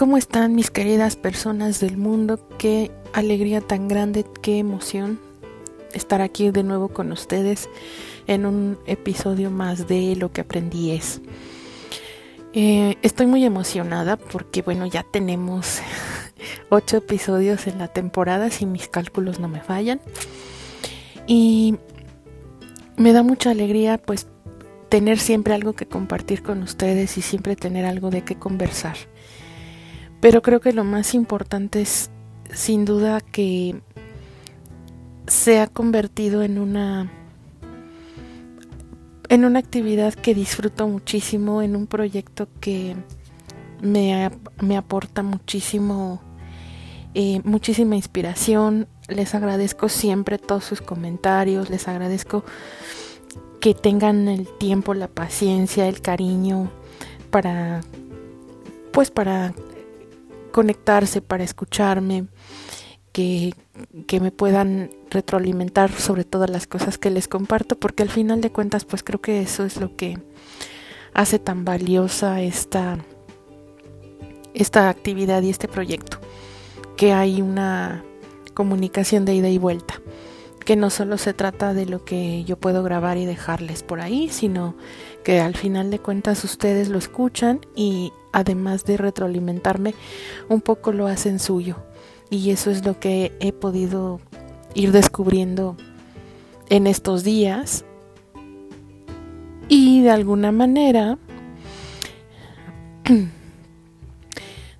¿Cómo están mis queridas personas del mundo? Qué alegría tan grande, qué emoción estar aquí de nuevo con ustedes en un episodio más de Lo que aprendí es. Eh, estoy muy emocionada porque bueno, ya tenemos ocho episodios en la temporada, si mis cálculos no me fallan. Y me da mucha alegría pues tener siempre algo que compartir con ustedes y siempre tener algo de qué conversar. Pero creo que lo más importante es sin duda que se ha convertido en una en una actividad que disfruto muchísimo, en un proyecto que me, me aporta muchísimo, eh, muchísima inspiración. Les agradezco siempre todos sus comentarios, les agradezco que tengan el tiempo, la paciencia, el cariño para, pues para conectarse, para escucharme, que, que, me puedan retroalimentar sobre todas las cosas que les comparto, porque al final de cuentas, pues creo que eso es lo que hace tan valiosa esta, esta actividad y este proyecto, que hay una comunicación de ida y vuelta, que no solo se trata de lo que yo puedo grabar y dejarles por ahí, sino que al final de cuentas ustedes lo escuchan y además de retroalimentarme, un poco lo hacen suyo. Y eso es lo que he podido ir descubriendo en estos días. Y de alguna manera,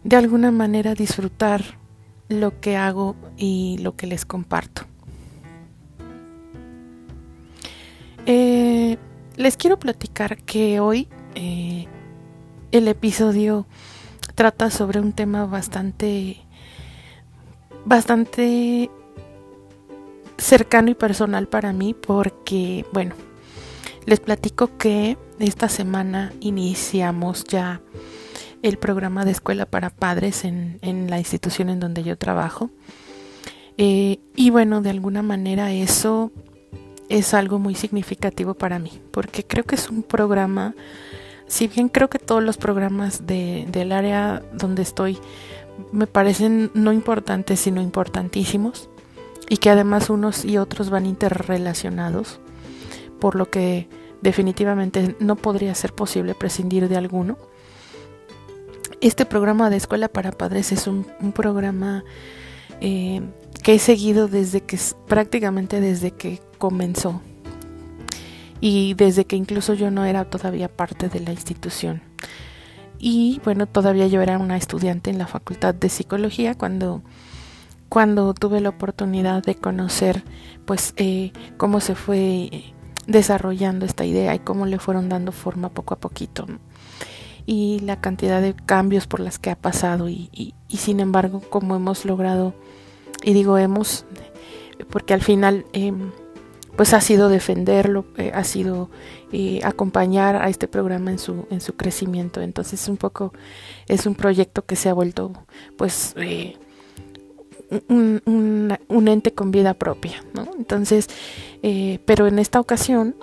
de alguna manera disfrutar lo que hago y lo que les comparto. Eh, les quiero platicar que hoy eh, el episodio trata sobre un tema bastante bastante cercano y personal para mí porque bueno les platico que esta semana iniciamos ya el programa de escuela para padres en, la institución en donde yo trabajo. Eh, y bueno de alguna manera eso es algo muy significativo para mí porque creo que es un programa si bien creo que todos los programas de, del área donde estoy me parecen no importantes, sino importantísimos, y que además unos y otros van interrelacionados, por lo que definitivamente no podría ser posible prescindir de alguno. Este programa de Escuela para Padres es un, programa eh, que he seguido desde que prácticamente desde que comenzó y desde que incluso yo no era todavía parte de la institución. Y bueno, todavía yo era una estudiante en la Facultad de Psicología cuando, cuando tuve la oportunidad de conocer pues eh, cómo se fue desarrollando esta idea y cómo le fueron dando forma poco a poquito. Y la cantidad de cambios por las que ha pasado y, y, y sin embargo cómo hemos logrado, y digo hemos, porque al final... Eh, pues ha sido defenderlo, eh, ha sido eh, acompañar a este programa en su, en su crecimiento. Entonces un poco es un proyecto que se ha vuelto pues eh, un, un, ente con vida propia. ¿no? Entonces, pero en esta ocasión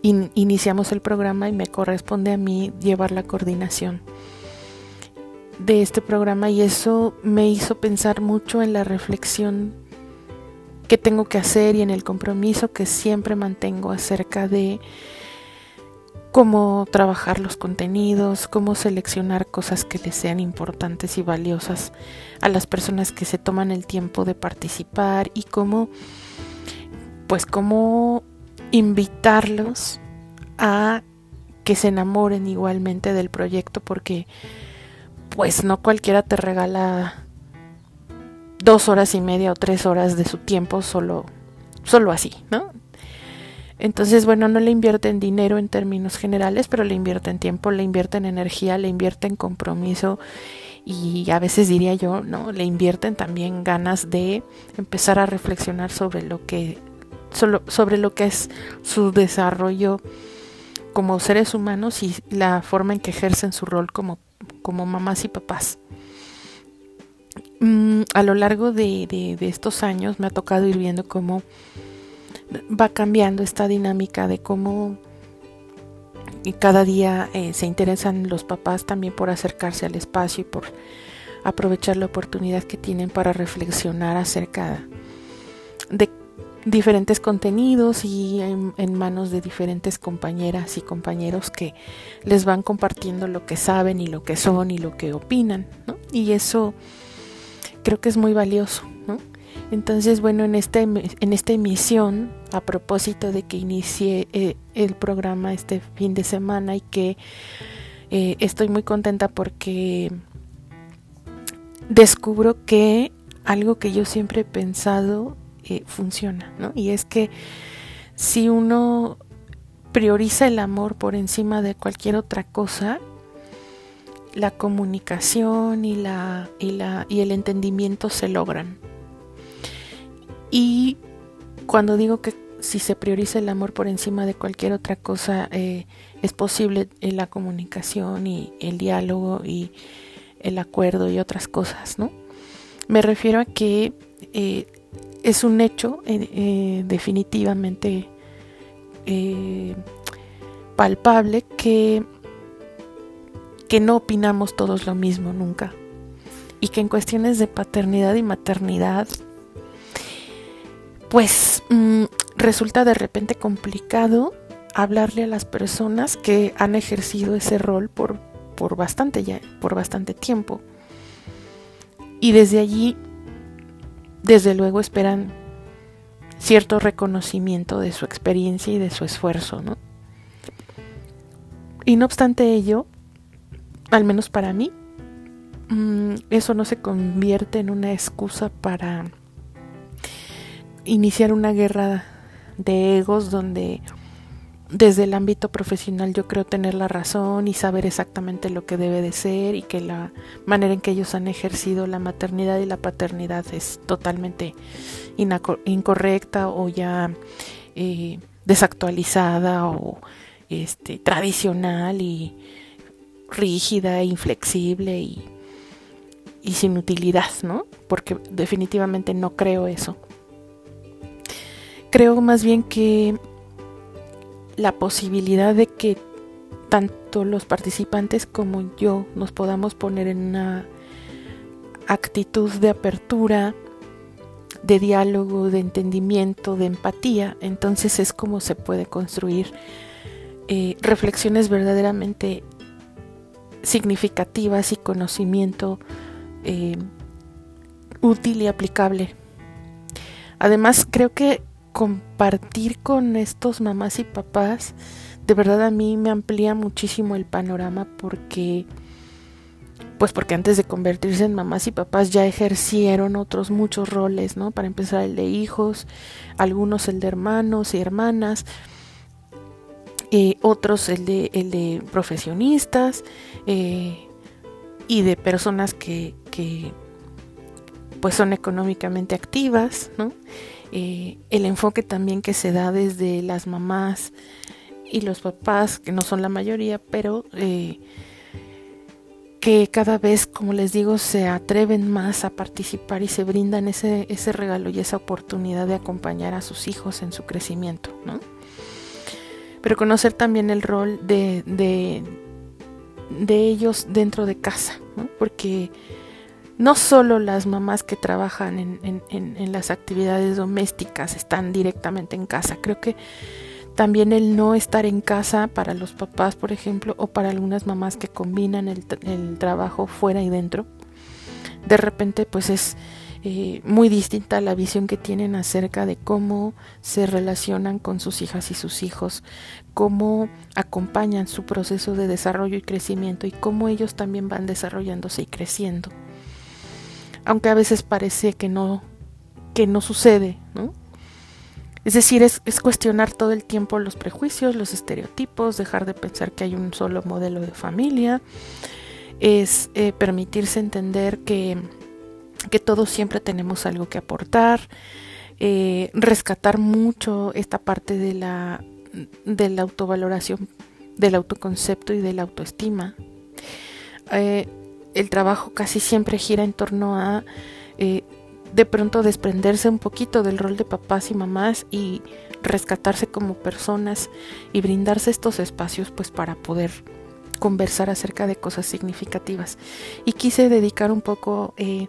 iniciamos el programa y me corresponde a mí llevar la coordinación de este programa y eso me hizo pensar mucho en la reflexión que tengo que hacer y en el compromiso que siempre mantengo acerca de cómo trabajar los contenidos, cómo seleccionar cosas que les sean importantes y valiosas a las personas que se toman el tiempo de participar y cómo pues cómo invitarlos a que se enamoren igualmente del proyecto porque pues no cualquiera te regala dos horas y media o tres horas de su tiempo solo, solo así, ¿no? Entonces, bueno, no le invierten dinero en términos generales, pero le invierten tiempo, le invierten energía, le invierten compromiso y a veces diría yo, ¿no? Le invierten también ganas de empezar a reflexionar sobre lo que sobre lo que es su desarrollo como seres humanos y la forma en que ejercen su rol como, como mamás y papás. Mm, a lo largo de, estos años me ha tocado ir viendo cómo va cambiando esta dinámica de cómo y cada día eh, se interesan los papás también por acercarse al espacio y por aprovechar la oportunidad que tienen para reflexionar acerca de diferentes contenidos y en, manos de diferentes compañeras y compañeros que les van compartiendo lo que saben y lo que son y lo que opinan, ¿no? Y eso creo que es muy valioso. Entonces, bueno, en, este, en esta emisión, a propósito de que inicié eh, el programa este fin de semana y que eh, estoy muy contenta porque descubro que algo que yo siempre he pensado eh, funciona, ¿no? Y es que si uno prioriza el amor por encima de cualquier otra cosa, la comunicación y, la, y, la, y el entendimiento se logran. Y cuando digo que si se prioriza el amor por encima de cualquier otra cosa, eh, es posible la comunicación y el diálogo y el acuerdo y otras cosas, ¿no? Me refiero a que eh, es un hecho eh, definitivamente palpable que, que no opinamos todos lo mismo nunca y que en cuestiones de paternidad y maternidad pues mm, resulta de repente complicado hablarle a las personas que han ejercido ese rol por, por bastante ya, por bastante tiempo. Y desde allí, desde luego, esperan cierto reconocimiento de su experiencia y de su esfuerzo, ¿no? Y no obstante ello, al menos para mí, mm, eso no se convierte en una excusa para iniciar una guerra de egos donde desde el ámbito profesional yo creo tener la razón y saber exactamente lo que debe de ser y que la manera en que ellos han ejercido la maternidad y la paternidad es totalmente incorrecta o ya eh, desactualizada o este, tradicional y rígida, inflexible y, y sin utilidad, ¿no? Porque definitivamente no creo eso creo más bien que la posibilidad de que tanto los participantes como yo nos podamos poner en una actitud de apertura, de diálogo, de entendimiento, de empatía, entonces es como se puede construir eh, reflexiones verdaderamente significativas y conocimiento eh, útil y aplicable. Además, creo que compartir con estos mamás y papás, de verdad a mí me amplía muchísimo el panorama porque pues porque antes de convertirse en mamás y papás ya ejercieron otros muchos roles, ¿no? Para empezar el de hijos, algunos el de hermanos y hermanas, eh, otros el de, el de profesionistas eh, y de personas que, que pues son económicamente activas, ¿no? Eh, el enfoque también que se da desde las mamás y los papás, que no son la mayoría, pero eh, que cada vez, como les digo, se atreven más a participar y se brindan ese, ese regalo y esa oportunidad de acompañar a sus hijos en su crecimiento, ¿no? Pero conocer también el rol de, de, de ellos dentro de casa, ¿no? Porque no solo las mamás que trabajan en, las actividades domésticas están directamente en casa, creo que también el no estar en casa para los papás, por ejemplo, o para algunas mamás que combinan el, trabajo fuera y dentro, de repente pues es eh, muy distinta la visión que tienen acerca de cómo se relacionan con sus hijas y sus hijos, cómo acompañan su proceso de desarrollo y crecimiento y cómo ellos también van desarrollándose y creciendo aunque a veces parece que no, que no sucede, ¿no? Es decir, es, cuestionar todo el tiempo los prejuicios, los estereotipos, dejar de pensar que hay un solo modelo de familia, es eh, permitirse entender que, que, todos siempre tenemos algo que aportar, eh, rescatar mucho esta parte de la, de la autovaloración, del autoconcepto y de la autoestima. Eh, el trabajo casi siempre gira en torno a eh, de pronto desprenderse un poquito del rol de papás y mamás y rescatarse como personas y brindarse estos espacios pues para poder conversar acerca de cosas significativas. Y quise dedicar un poco eh,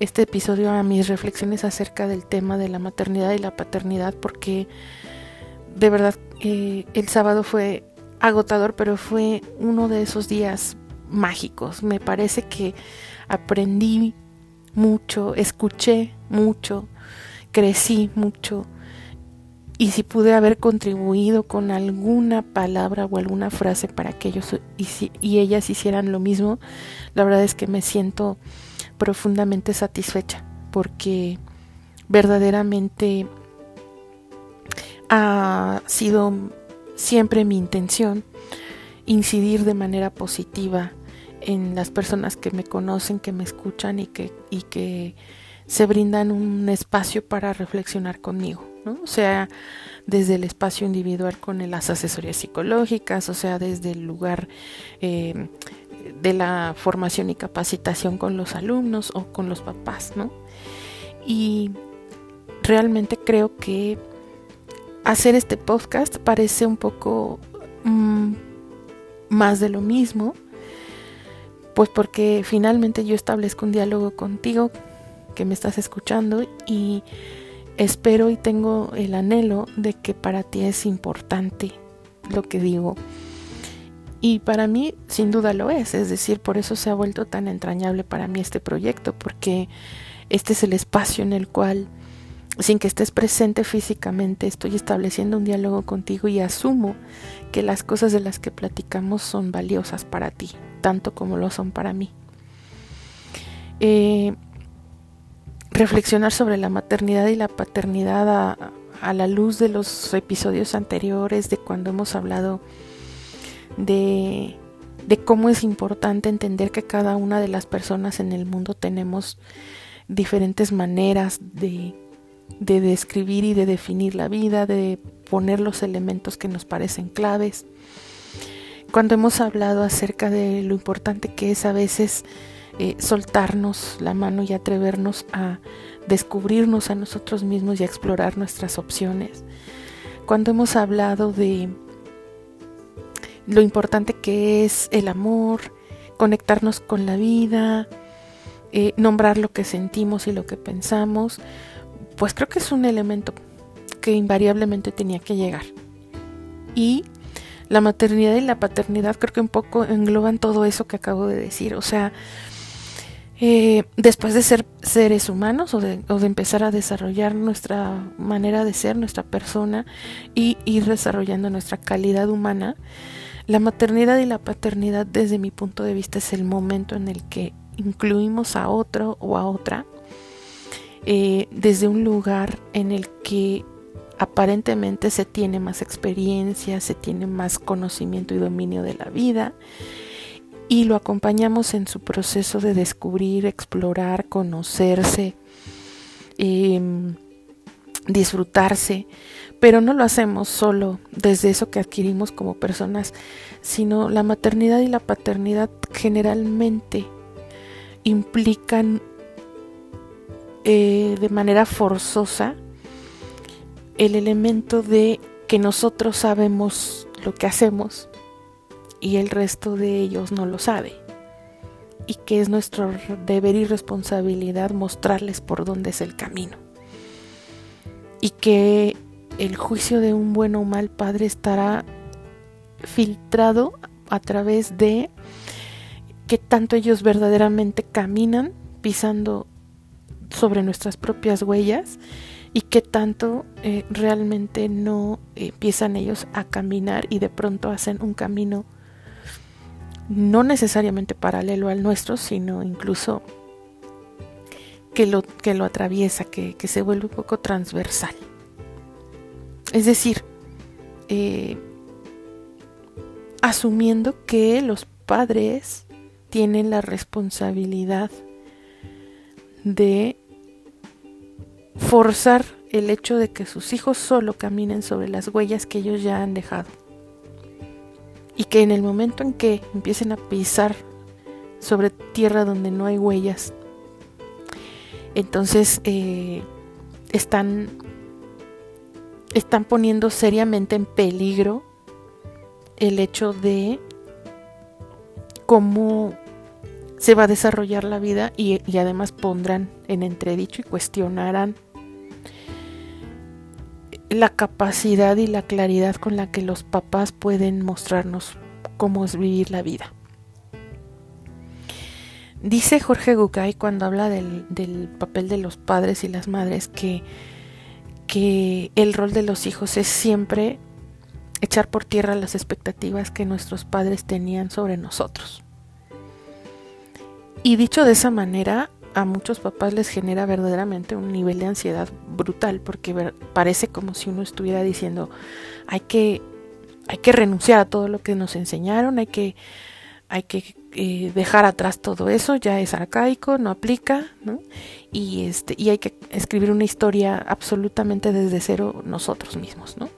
este episodio a mis reflexiones acerca del tema de la maternidad y la paternidad porque de verdad eh, el sábado fue agotador, pero fue uno de esos días mágicos. Me parece que aprendí mucho, escuché mucho, crecí mucho y si pude haber contribuido con alguna palabra o alguna frase para que ellos y, y ellas hicieran lo mismo, la verdad es que me siento profundamente satisfecha porque verdaderamente ha sido siempre mi intención incidir de manera positiva en las personas que me conocen, que me escuchan y que, y que se brindan un espacio para reflexionar conmigo, ¿no? O sea, desde el espacio individual con las asesorías psicológicas, o sea, desde el lugar eh, de la formación y capacitación con los alumnos o con los papás, ¿no? Y realmente creo que hacer este podcast parece un poco mm, más de lo mismo, pues porque finalmente yo establezco un diálogo contigo que me estás escuchando y espero y tengo el anhelo de que para ti es importante lo que digo. Y para mí sin duda lo es, es decir, por eso se ha vuelto tan entrañable para mí este proyecto, porque este es el espacio en el cual, sin que estés presente físicamente, estoy estableciendo un diálogo contigo y asumo que las cosas de las que platicamos son valiosas para ti, tanto como lo son para mí. Eh, reflexionar sobre la maternidad y la paternidad a, la luz de los episodios anteriores, de cuando hemos hablado de cómo es importante entender que cada una de las personas en el mundo tenemos diferentes maneras de, de describir y de definir la vida, de poner los elementos que nos parecen claves. Cuando hemos hablado acerca de lo importante que es a veces eh, soltarnos la mano y atrevernos a descubrirnos a nosotros mismos y a explorar nuestras opciones, cuando hemos hablado de lo importante que es el amor, conectarnos con la vida, eh, nombrar lo que sentimos y lo que pensamos, pues creo que es un elemento que invariablemente tenía que llegar. Y la maternidad y la paternidad creo que un poco engloban todo eso que acabo de decir. O sea, eh, después de ser seres humanos o de, o de, empezar a desarrollar nuestra manera de ser, nuestra persona y ir desarrollando nuestra calidad humana, la maternidad y la paternidad desde mi punto de vista es el momento en el que incluimos a otro o a otra eh, desde un lugar en el que aparentemente se tiene más experiencia, se tiene más conocimiento y dominio de la vida y lo acompañamos en su proceso de descubrir, explorar, conocerse, eh, disfrutarse, pero no lo hacemos solo desde eso que adquirimos como personas, sino la maternidad y la paternidad generalmente implican eh, de manera forzosa el elemento de que nosotros sabemos lo que hacemos y el resto de ellos no lo sabe. Y que es nuestro deber y responsabilidad mostrarles por dónde es el camino. Y que el juicio de un bueno o mal padre estará filtrado a través de que tanto ellos verdaderamente caminan pisando sobre nuestras propias huellas y que tanto eh, realmente no empiezan ellos a caminar y de pronto hacen un camino no necesariamente paralelo al nuestro, sino incluso que lo, que lo atraviesa, que, que se vuelve un poco transversal. Es decir, eh, asumiendo que los padres tienen la responsabilidad de forzar el hecho de que sus hijos solo caminen sobre las huellas que ellos ya han dejado. Y que en el momento en que empiecen a pisar sobre tierra donde no hay huellas, Entonces eh, están, están poniendo seriamente en peligro el hecho de cómo se va a desarrollar la vida y, además pondrán en entredicho y cuestionarán la capacidad y la claridad con la que los papás pueden mostrarnos cómo es vivir la vida. Dice Jorge Gugay cuando habla del, del, papel de los padres y las madres que, que el rol de los hijos es siempre echar por tierra las expectativas que nuestros padres tenían sobre nosotros. Y dicho de esa manera, a muchos papás les genera verdaderamente un nivel de ansiedad brutal porque parece como si uno estuviera diciendo hay que hay que renunciar a todo lo que nos enseñaron, hay que hay que eh, dejar atrás todo eso, ya es arcaico, no aplica, ¿no? Y este y hay que escribir una historia absolutamente desde cero nosotros mismos, ¿no?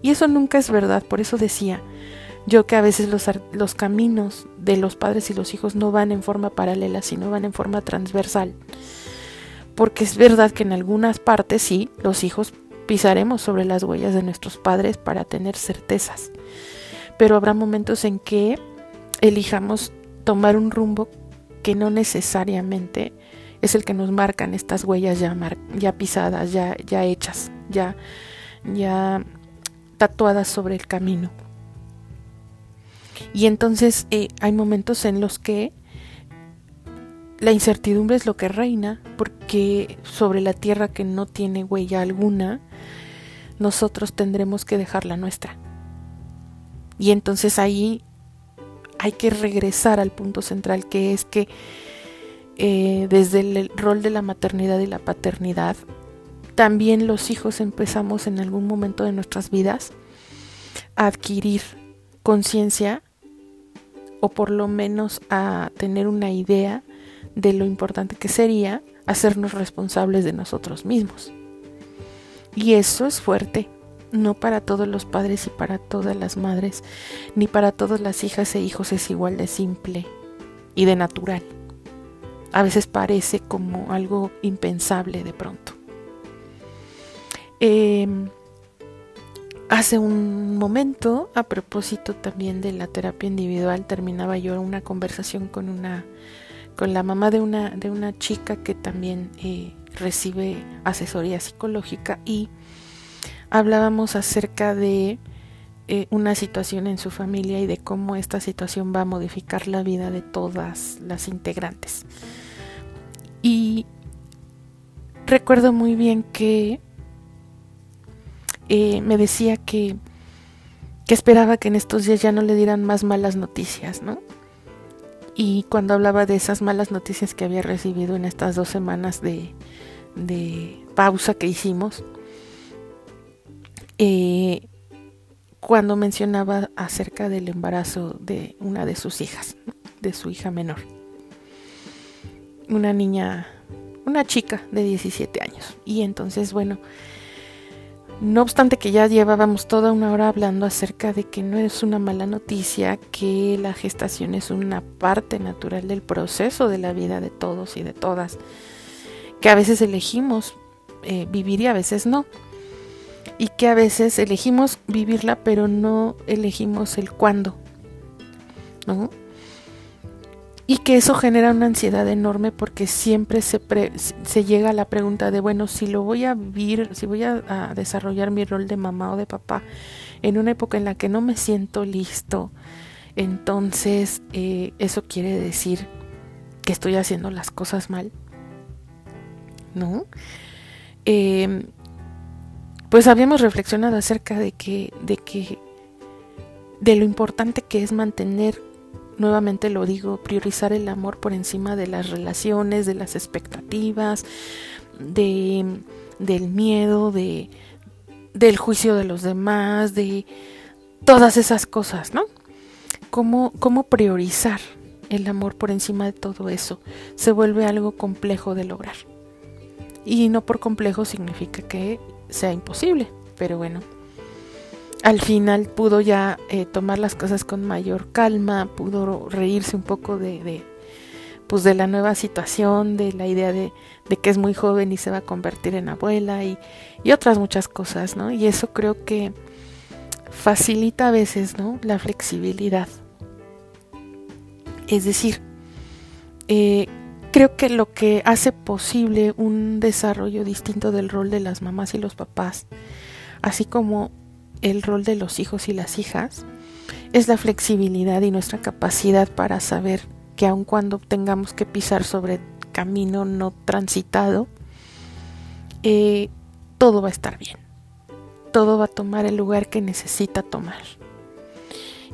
Y eso nunca es verdad, por eso decía yo que a veces los, los caminos de los padres y los hijos no van en forma paralela, sino van en forma transversal. Porque es verdad que en algunas partes sí, los hijos pisaremos sobre las huellas de nuestros padres para tener certezas. Pero habrá momentos en que elijamos tomar un rumbo que no necesariamente es el que nos marcan estas huellas ya, ya pisadas, ya, ya hechas, ya, ya tatuadas sobre el camino. Y entonces eh, hay momentos en los que la incertidumbre es lo que reina, porque sobre la tierra que no tiene huella alguna, nosotros tendremos que dejar la nuestra. Y entonces ahí hay que regresar al punto central, que es que eh, desde el rol de la maternidad y la paternidad, también los hijos empezamos en algún momento de nuestras vidas a adquirir conciencia o por lo menos a tener una idea de lo importante que sería hacernos responsables de nosotros mismos. Y eso es fuerte, no para todos los padres y para todas las madres, ni para todas las hijas e hijos es igual de simple y de natural. A veces parece como algo impensable de pronto. Eh, Hace un momento, a propósito también de la terapia individual, terminaba yo una conversación con una con la mamá de una de una chica que también eh, recibe asesoría psicológica y hablábamos acerca de eh, una situación en su familia y de cómo esta situación va a modificar la vida de todas las integrantes. Y recuerdo muy bien que eh, me decía que, que esperaba que en estos días ya no le dieran más malas noticias, ¿no? Y cuando hablaba de esas malas noticias que había recibido en estas dos semanas de, de pausa que hicimos, eh, cuando mencionaba acerca del embarazo de una de sus hijas, de su hija menor. Una niña, una chica de 17 años. Y entonces, bueno, no obstante que ya llevábamos toda una hora hablando acerca de que no es una mala noticia, que la gestación es una parte natural del proceso de la vida de todos y de todas, que a veces elegimos eh, vivir y a veces no, y que a veces elegimos vivirla pero no elegimos el cuándo, ¿no? Y que eso genera una ansiedad enorme porque siempre se, se llega a la pregunta de, bueno, si lo voy a vivir, si voy a, desarrollar mi rol de mamá o de papá en una época en la que no me siento listo, entonces eh, eso quiere decir que estoy haciendo las cosas mal, ¿no? Em, pues habíamos reflexionado acerca de que, de que, de lo importante que es mantener nuevamente lo digo, priorizar el amor por encima de las relaciones, de las expectativas, de, del miedo, de, del juicio de los demás, de todas esas cosas, ¿no? ¿Cómo, cómo priorizar el amor por encima de todo eso? Se vuelve algo complejo de lograr. Y no por complejo significa que sea imposible, pero bueno, al final pudo ya eh, tomar las cosas con mayor calma, pudo reírse un poco de, pues de la nueva situación, de la idea de, que es muy joven y se va a convertir en abuela y, y otras muchas cosas, ¿no? Y eso creo que facilita a veces, ¿no? La flexibilidad. Es decir, eh, creo que lo que hace posible un desarrollo distinto del rol de las mamás y los papás, así como el rol de los hijos y las hijas, es la flexibilidad y nuestra capacidad para saber que aun cuando tengamos que pisar sobre camino no transitado, eh, todo va a estar bien. Todo va a tomar el lugar que necesita tomar.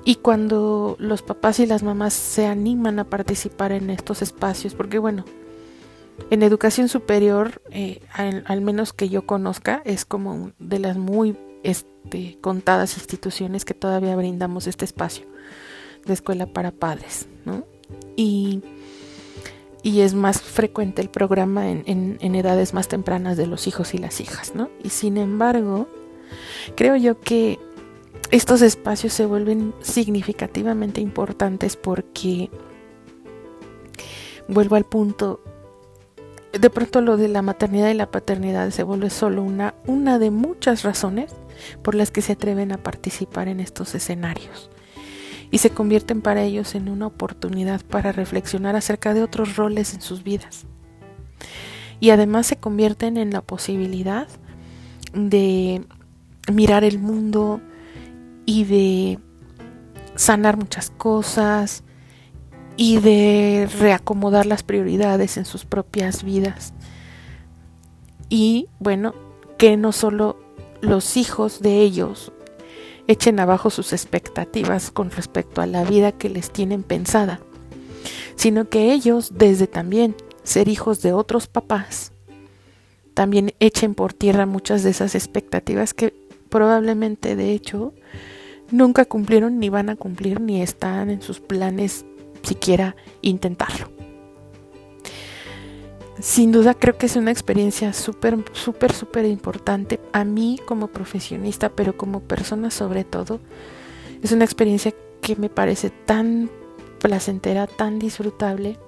Y cuando los papás y las mamás se animan a participar en estos espacios, porque bueno, en educación superior, eh, al, menos que yo conozca, es como de las muy este, contadas instituciones que todavía brindamos este espacio de escuela para padres, ¿no? Y, y es más frecuente el programa en, en edades más tempranas de los hijos y las hijas, ¿no? Y sin embargo, creo yo que estos espacios se vuelven significativamente importantes porque, vuelvo al punto, de pronto lo de la maternidad y la paternidad se vuelve solo una, una de muchas razones por las que se atreven a participar en estos escenarios y se convierten para ellos en una oportunidad para reflexionar acerca de otros roles en sus vidas. Y además se convierten en la posibilidad de mirar el mundo y de sanar muchas cosas y de reacomodar las prioridades en sus propias vidas. Y bueno, que no solo los hijos de ellos echen abajo sus expectativas con respecto a la vida que les tienen pensada, sino que ellos, desde también ser hijos de otros papás, también echen por tierra muchas de esas expectativas que probablemente de hecho nunca cumplieron ni van a cumplir ni están en sus planes siquiera intentarlo. Sin duda creo que es una experiencia súper, súper, súper importante a mí como profesionista, pero como persona sobre todo. Es una experiencia que me parece tan placentera, tan disfrutable.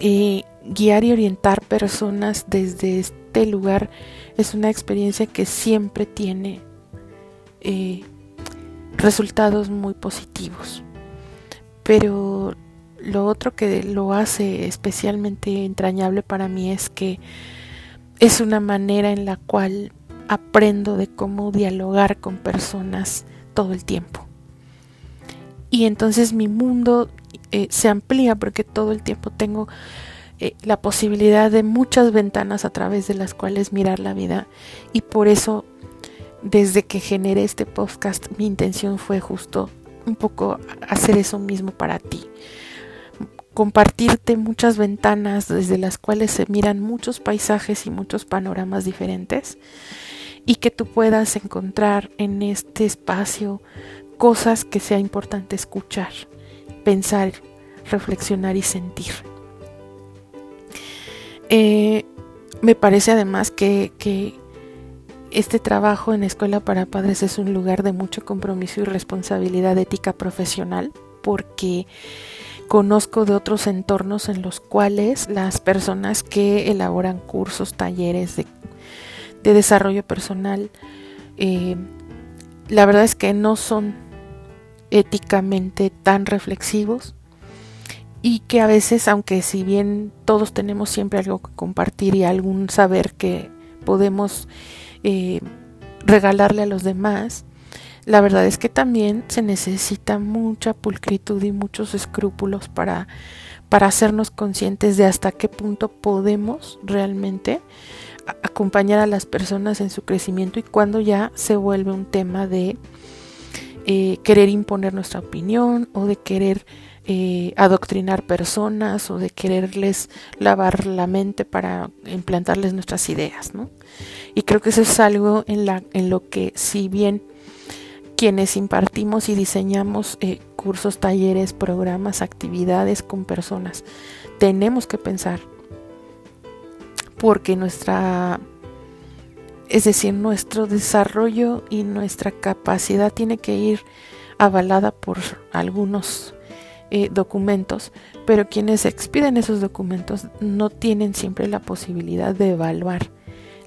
Y guiar y orientar personas desde este lugar es una experiencia que siempre tiene eh, resultados muy positivos. Pero lo otro que lo hace especialmente entrañable para mí es que es una manera en la cual aprendo de cómo dialogar con personas todo el tiempo. Y entonces mi mundo eh, se amplía porque todo el tiempo tengo eh, la posibilidad de muchas ventanas a través de las cuales mirar la vida. Y por eso, desde que generé este podcast, mi intención fue justo un poco hacer eso mismo para ti compartirte muchas ventanas desde las cuales se miran muchos paisajes y muchos panoramas diferentes y que tú puedas encontrar en este espacio cosas que sea importante escuchar, pensar, reflexionar y sentir. Eh, me parece además que, que este trabajo en Escuela para Padres es un lugar de mucho compromiso y responsabilidad ética profesional porque Conozco de otros entornos en los cuales las personas que elaboran cursos, talleres de, desarrollo personal, eh, la verdad es que no son éticamente tan reflexivos y que a veces, aunque si bien todos tenemos siempre algo que compartir y algún saber que podemos eh, regalarle a los demás, la verdad es que también se necesita mucha pulcritud y muchos escrúpulos para, para hacernos conscientes de hasta qué punto podemos realmente acompañar a las personas en su crecimiento y cuando ya se vuelve un tema de eh, querer imponer nuestra opinión o de querer eh, adoctrinar personas o de quererles lavar la mente para implantarles nuestras ideas, ¿no? Y creo que eso es algo en, la, en lo que si bien quienes impartimos y diseñamos eh, cursos, talleres, programas, actividades con personas. Tenemos que pensar porque nuestra, es decir, nuestro desarrollo y nuestra capacidad tiene que ir avalada por algunos eh, documentos, pero quienes expiden esos documentos no tienen siempre la posibilidad de evaluar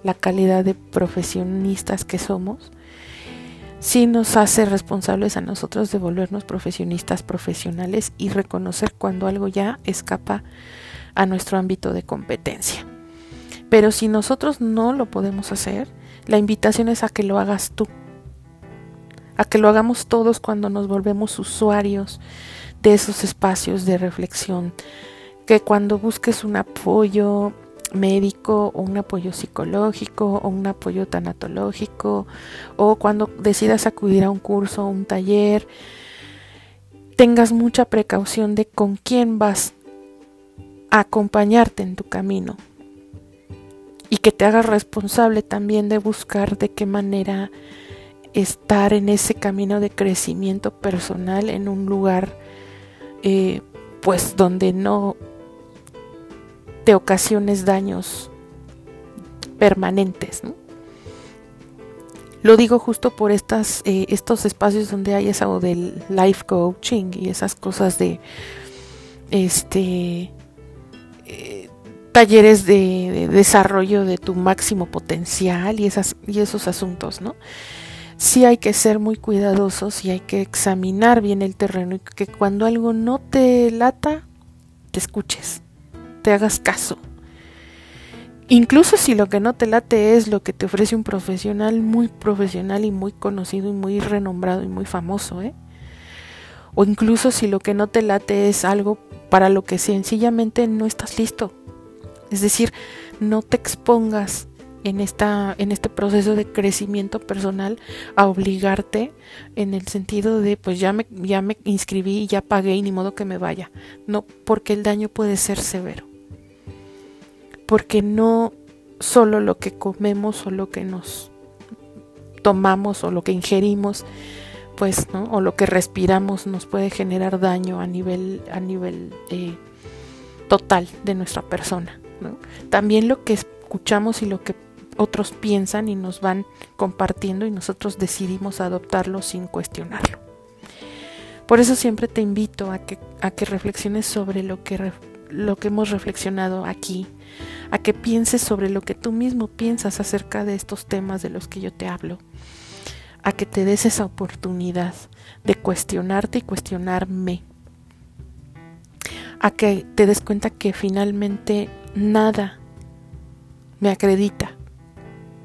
la calidad de profesionistas que somos, sí nos hace responsables a nosotros de volvernos profesionistas profesionales y reconocer cuando algo ya escapa a nuestro ámbito de competencia. Pero si nosotros no lo podemos hacer, la invitación es a que lo hagas tú, a que lo hagamos todos cuando nos volvemos usuarios de esos espacios de reflexión, que cuando busques un apoyo médico o un apoyo psicológico o un apoyo tanatológico o cuando decidas acudir a un curso o un taller, tengas mucha precaución de con quién vas a acompañarte en tu camino. Y que te hagas responsable también de buscar de qué manera estar en ese camino de crecimiento personal en un lugar eh, pues donde no te ocasiones daños permanentes. Lo digo justo por estas, eh, estos espacios donde hay eso del life coaching y esas cosas de este eh, talleres de, desarrollo de tu máximo potencial y esas y esos asuntos, ¿no? Sí hay que ser muy cuidadosos y hay que examinar bien el terreno y que cuando algo no te lata, te escuches, te hagas caso. Incluso si lo que no te late es lo que te ofrece un profesional muy profesional y muy conocido y muy renombrado y muy famoso, ¿eh? O incluso si lo que no te late es algo para lo que sencillamente no estás listo. Es decir, no te expongas en, esta, en este proceso de crecimiento personal a obligarte en el sentido de pues ya me, ya me inscribí, ya pagué y ni modo que me vaya. No, porque el daño puede ser severo. Porque no solo lo que comemos o lo que nos tomamos o lo que ingerimos pues no o lo que respiramos nos puede generar daño a nivel a nivel eh, total de nuestra persona ¿no? también lo que escuchamos y lo que otros piensan y nos van compartiendo y nosotros decidimos adoptarlo sin cuestionarlo. Por eso siempre te invito a que, a que reflexiones sobre lo que, lo que hemos reflexionado aquí, a que pienses sobre lo que tú mismo piensas acerca de estos temas de los que yo te hablo, a que te des esa oportunidad de cuestionarte y cuestionarme, a que te des cuenta que finalmente nada me acredita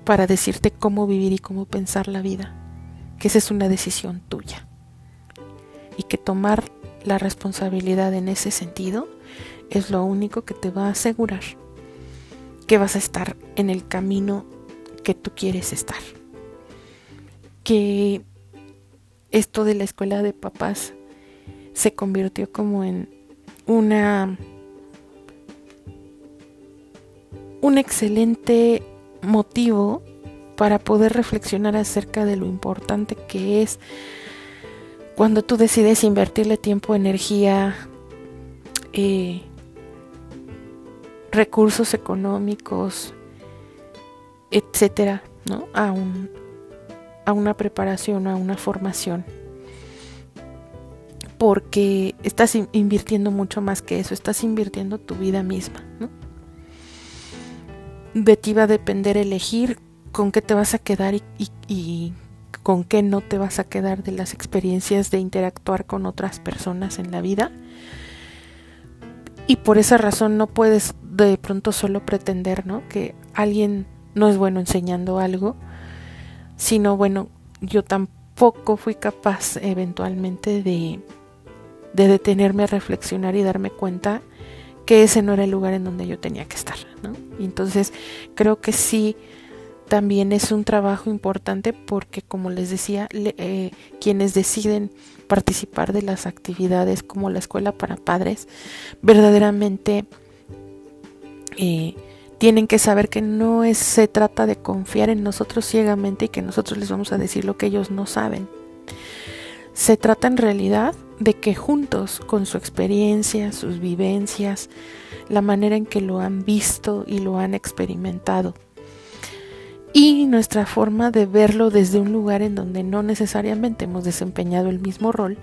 para decirte cómo vivir y cómo pensar la vida, que esa es una decisión tuya. Y que tomar la responsabilidad en ese sentido es lo único que te va a asegurar que vas a estar en el camino que tú quieres estar. Que esto de la escuela de papás se convirtió como en una un excelente motivo para poder reflexionar acerca de lo importante que es cuando tú decides invertirle tiempo, energía, eh, recursos económicos, etcétera, ¿no? A, un, a una preparación, a una formación. Porque estás invirtiendo mucho más que eso, estás invirtiendo tu vida misma, ¿no? De ti va a depender elegir con qué te vas a quedar y, con qué no te vas a quedar de las experiencias de interactuar con otras personas en la vida. Y por esa razón no puedes de pronto solo pretender, ¿no? Que alguien no es bueno enseñando algo, sino bueno, yo tampoco fui capaz eventualmente de, de detenerme a reflexionar y darme cuenta que ese no era el lugar en donde yo tenía que estar. ¿no? Entonces creo que sí, también es un trabajo importante porque, como les decía, eh, quienes deciden participar de las actividades como la escuela para padres, verdaderamente eh, tienen que saber que no es, se trata de confiar en nosotros ciegamente y que nosotros les vamos a decir lo que ellos no saben. Se trata en realidad de que juntos, con su experiencia, sus vivencias, la manera en que lo han visto y lo han experimentado, y nuestra forma de verlo desde un lugar en donde no necesariamente hemos desempeñado el mismo rol,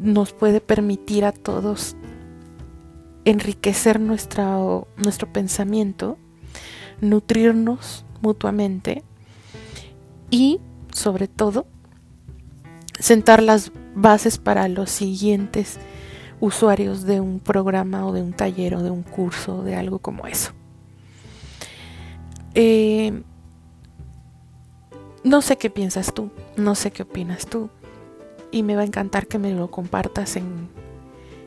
nos puede permitir a todos enriquecer nuestro pensamiento, nutrirnos mutuamente y, sobre todo, sentar las bases para los siguientes usuarios de un programa o de un taller o de un curso, de algo como eso. Eh, no sé qué piensas tú, no sé qué opinas tú, y me va a encantar que me lo compartas en,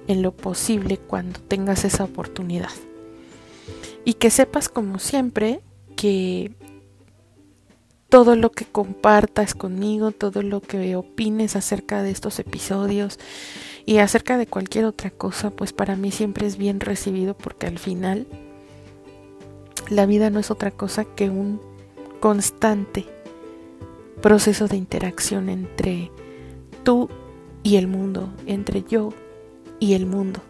en lo posible cuando tengas esa oportunidad. Y que sepas, como siempre, que todo lo que compartas conmigo, todo lo que opines acerca de estos episodios y acerca de cualquier otra cosa, pues para mí siempre es bien recibido porque al final la vida no es otra cosa que un constante proceso de interacción entre tú y el mundo, entre yo y el mundo.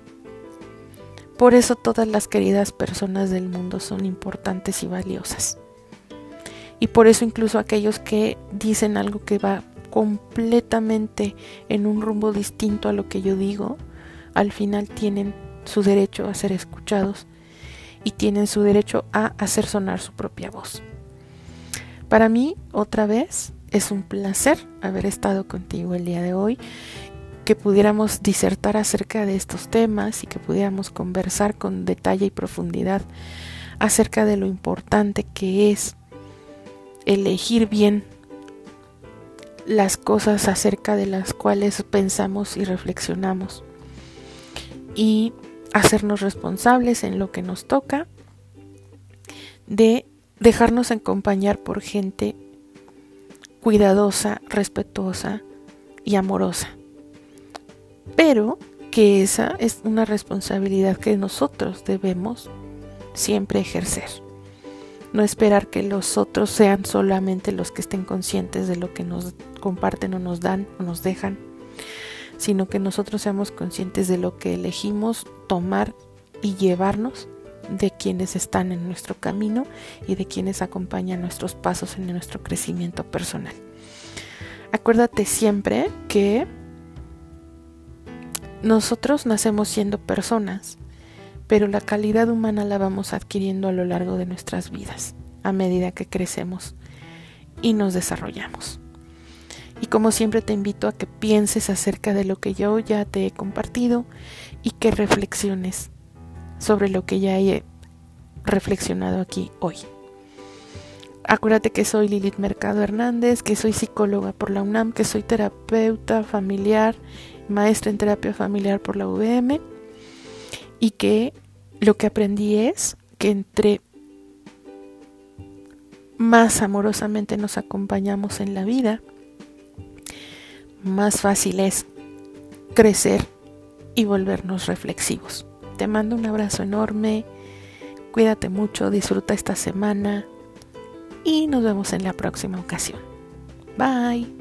Por eso todas las queridas personas del mundo son importantes y valiosas. Y por eso incluso aquellos que dicen algo que va completamente en un rumbo distinto a lo que yo digo, al final tienen su derecho a ser escuchados y tienen su derecho a hacer sonar su propia voz. Para mí, otra vez, es un placer haber estado contigo el día de hoy, que pudiéramos disertar acerca de estos temas y que pudiéramos conversar con detalle y profundidad acerca de lo importante que es elegir bien las cosas acerca de las cuales pensamos y reflexionamos y hacernos responsables en lo que nos toca de dejarnos acompañar por gente cuidadosa, respetuosa y amorosa. Pero que esa es una responsabilidad que nosotros debemos siempre ejercer no esperar que los otros sean solamente los que estén conscientes de lo que nos comparten o nos dan o nos dejan, sino que nosotros seamos conscientes de lo que elegimos tomar y llevarnos de quienes están en nuestro camino y de quienes acompañan nuestros pasos en nuestro crecimiento personal. Acuérdate siempre que nosotros nacemos siendo personas pero la calidad humana la vamos adquiriendo a lo largo de nuestras vidas, a medida que crecemos y nos desarrollamos. Y como siempre te invito a que pienses acerca de lo que yo ya te he compartido y que reflexiones sobre lo que ya he reflexionado aquí hoy. Acuérdate que soy Lilith Mercado Hernández, que soy psicóloga por la UNAM, que soy terapeuta familiar, maestra en terapia familiar por la UVM y que lo que aprendí es que entre más amorosamente nos acompañamos en la vida, más fácil es crecer y volvernos reflexivos. Te mando un abrazo enorme, cuídate mucho, disfruta esta semana y nos vemos en la próxima ocasión. Bye.